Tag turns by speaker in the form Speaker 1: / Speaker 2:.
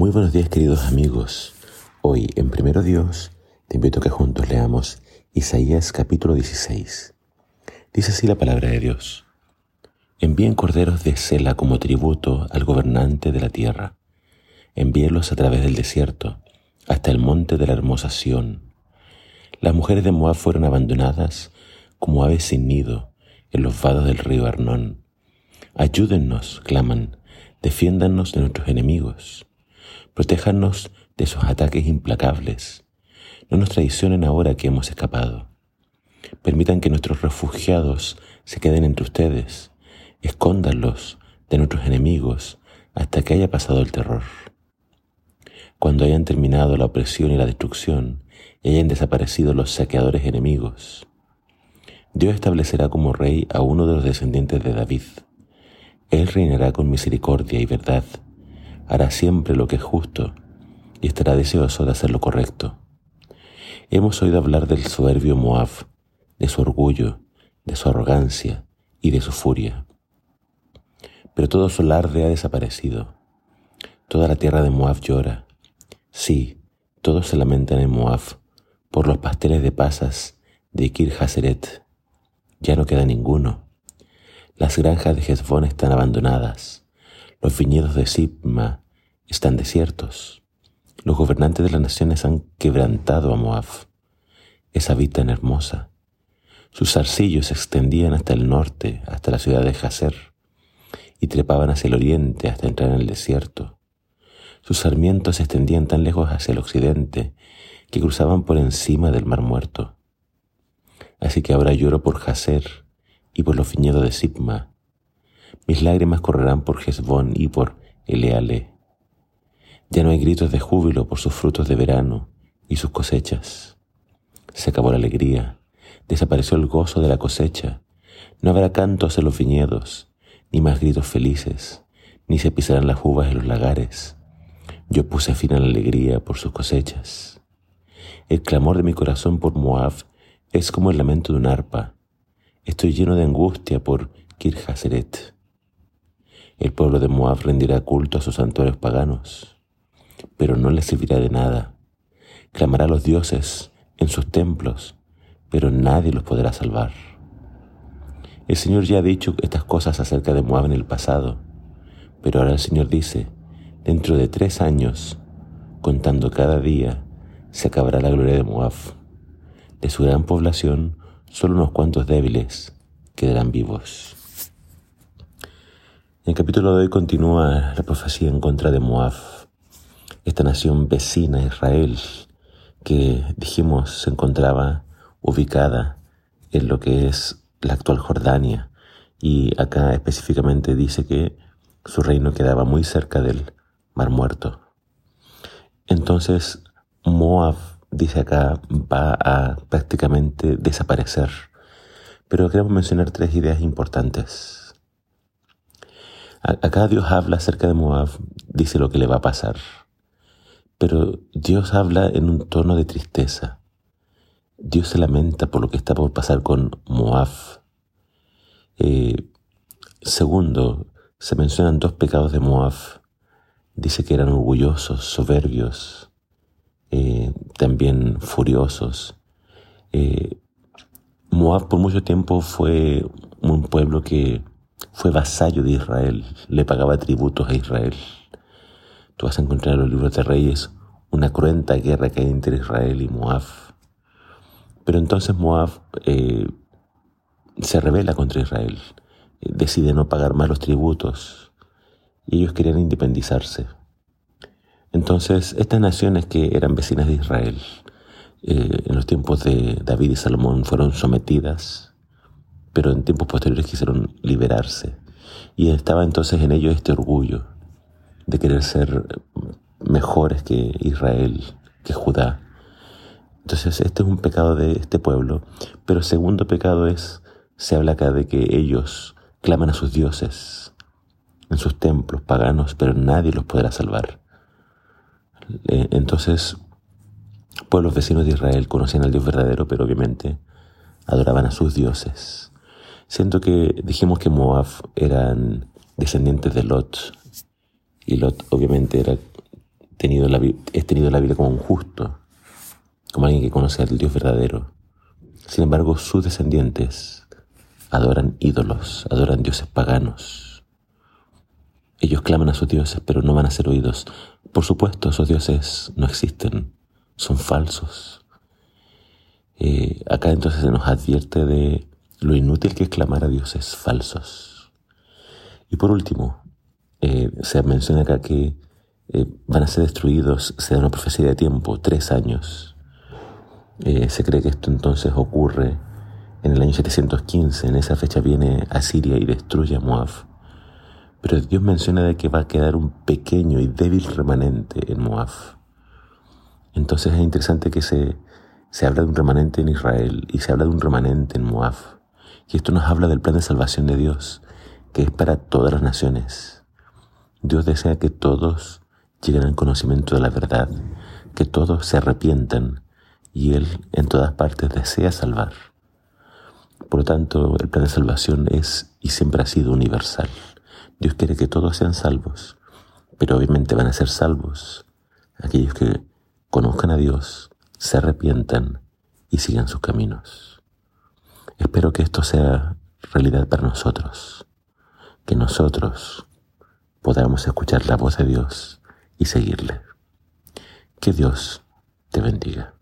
Speaker 1: Muy buenos días queridos amigos. Hoy en Primero Dios te invito a que juntos leamos Isaías capítulo 16. Dice así la palabra de Dios. Envíen corderos de Sela como tributo al gobernante de la tierra. Envíenlos a través del desierto hasta el monte de la hermosa Sión. Las mujeres de Moab fueron abandonadas como aves sin nido en los vados del río Arnón. Ayúdennos, claman, defiéndanos de nuestros enemigos. Protéjanos de sus ataques implacables. No nos traicionen ahora que hemos escapado. Permitan que nuestros refugiados se queden entre ustedes. Escóndanlos de nuestros enemigos hasta que haya pasado el terror. Cuando hayan terminado la opresión y la destrucción y hayan desaparecido los saqueadores enemigos, Dios establecerá como rey a uno de los descendientes de David. Él reinará con misericordia y verdad hará siempre lo que es justo y estará deseoso de hacer lo correcto. Hemos oído hablar del soberbio Moab, de su orgullo, de su arrogancia y de su furia. Pero todo su alarde ha desaparecido. Toda la tierra de Moab llora. Sí, todos se lamentan en Moab por los pasteles de pasas de Kir Haseret. Ya no queda ninguno. Las granjas de Hezbón están abandonadas. Los viñedos de Sipma están desiertos. Los gobernantes de las naciones han quebrantado a Moab, esa vida tan hermosa. Sus zarcillos se extendían hasta el norte, hasta la ciudad de Jazer, y trepaban hacia el oriente hasta entrar en el desierto. Sus sarmientos se extendían tan lejos hacia el occidente que cruzaban por encima del mar muerto. Así que ahora lloro por Jazer y por los viñedos de Sipma, mis lágrimas correrán por Hezbón y por Eleale. Ya no hay gritos de júbilo por sus frutos de verano y sus cosechas. Se acabó la alegría, desapareció el gozo de la cosecha. No habrá cantos en los viñedos, ni más gritos felices, ni se pisarán las uvas en los lagares. Yo puse fin a la alegría por sus cosechas. El clamor de mi corazón por Moab es como el lamento de un arpa. Estoy lleno de angustia por Kirjaseret. El pueblo de Moab rendirá culto a sus santuarios paganos, pero no les servirá de nada. Clamará a los dioses en sus templos, pero nadie los podrá salvar. El Señor ya ha dicho estas cosas acerca de Moab en el pasado, pero ahora el Señor dice, dentro de tres años, contando cada día, se acabará la gloria de Moab. De su gran población, solo unos cuantos débiles quedarán vivos. En el capítulo de hoy continúa la profecía en contra de Moab, esta nación vecina a Israel que dijimos se encontraba ubicada en lo que es la actual Jordania y acá específicamente dice que su reino quedaba muy cerca del Mar Muerto. Entonces Moab, dice acá, va a prácticamente desaparecer. Pero queremos mencionar tres ideas importantes. Acá Dios habla acerca de Moab, dice lo que le va a pasar. Pero Dios habla en un tono de tristeza. Dios se lamenta por lo que está por pasar con Moab. Eh, segundo, se mencionan dos pecados de Moab. Dice que eran orgullosos, soberbios, eh, también furiosos. Eh, Moab por mucho tiempo fue un pueblo que fue vasallo de Israel, le pagaba tributos a Israel. Tú vas a encontrar en los libros de Reyes una cruenta guerra que hay entre Israel y Moab. Pero entonces Moab eh, se revela contra Israel, eh, decide no pagar más los tributos y ellos querían independizarse. Entonces estas naciones que eran vecinas de Israel eh, en los tiempos de David y Salomón fueron sometidas pero en tiempos posteriores quisieron liberarse. Y estaba entonces en ellos este orgullo de querer ser mejores que Israel, que Judá. Entonces este es un pecado de este pueblo, pero segundo pecado es, se habla acá de que ellos claman a sus dioses en sus templos paganos, pero nadie los podrá salvar. Eh, entonces, pueblos vecinos de Israel conocían al Dios verdadero, pero obviamente adoraban a sus dioses. Siento que dijimos que Moab eran descendientes de Lot y Lot obviamente era tenido la, es tenido la Biblia como un justo, como alguien que conoce al Dios verdadero. Sin embargo, sus descendientes adoran ídolos, adoran dioses paganos. Ellos claman a sus dioses, pero no van a ser oídos. Por supuesto, esos dioses no existen, son falsos. Eh, acá entonces se nos advierte de lo inútil que es clamar a dioses falsos. Y por último, eh, se menciona acá que eh, van a ser destruidos, se da una profecía de tiempo, tres años. se cree que esto entonces ocurre en el año 715, en esa fecha viene Asiria y destruye a Moab. Pero Dios menciona de que va a quedar un pequeño y débil remanente en Moab. Entonces es interesante que se, se habla de un remanente en Israel y se habla de un remanente en Moab. Y esto nos habla del plan de salvación de Dios, que es para todas las naciones. Dios desea que todos lleguen al conocimiento de la verdad, que todos se arrepientan y Él en todas partes desea salvar. Por lo tanto, el plan de salvación es y siempre ha sido universal. Dios quiere que todos sean salvos, pero obviamente van a ser salvos aquellos que conozcan a Dios, se arrepientan y sigan sus caminos. Espero que esto sea realidad para nosotros, que nosotros podamos escuchar la voz de Dios y seguirle. Que Dios te bendiga.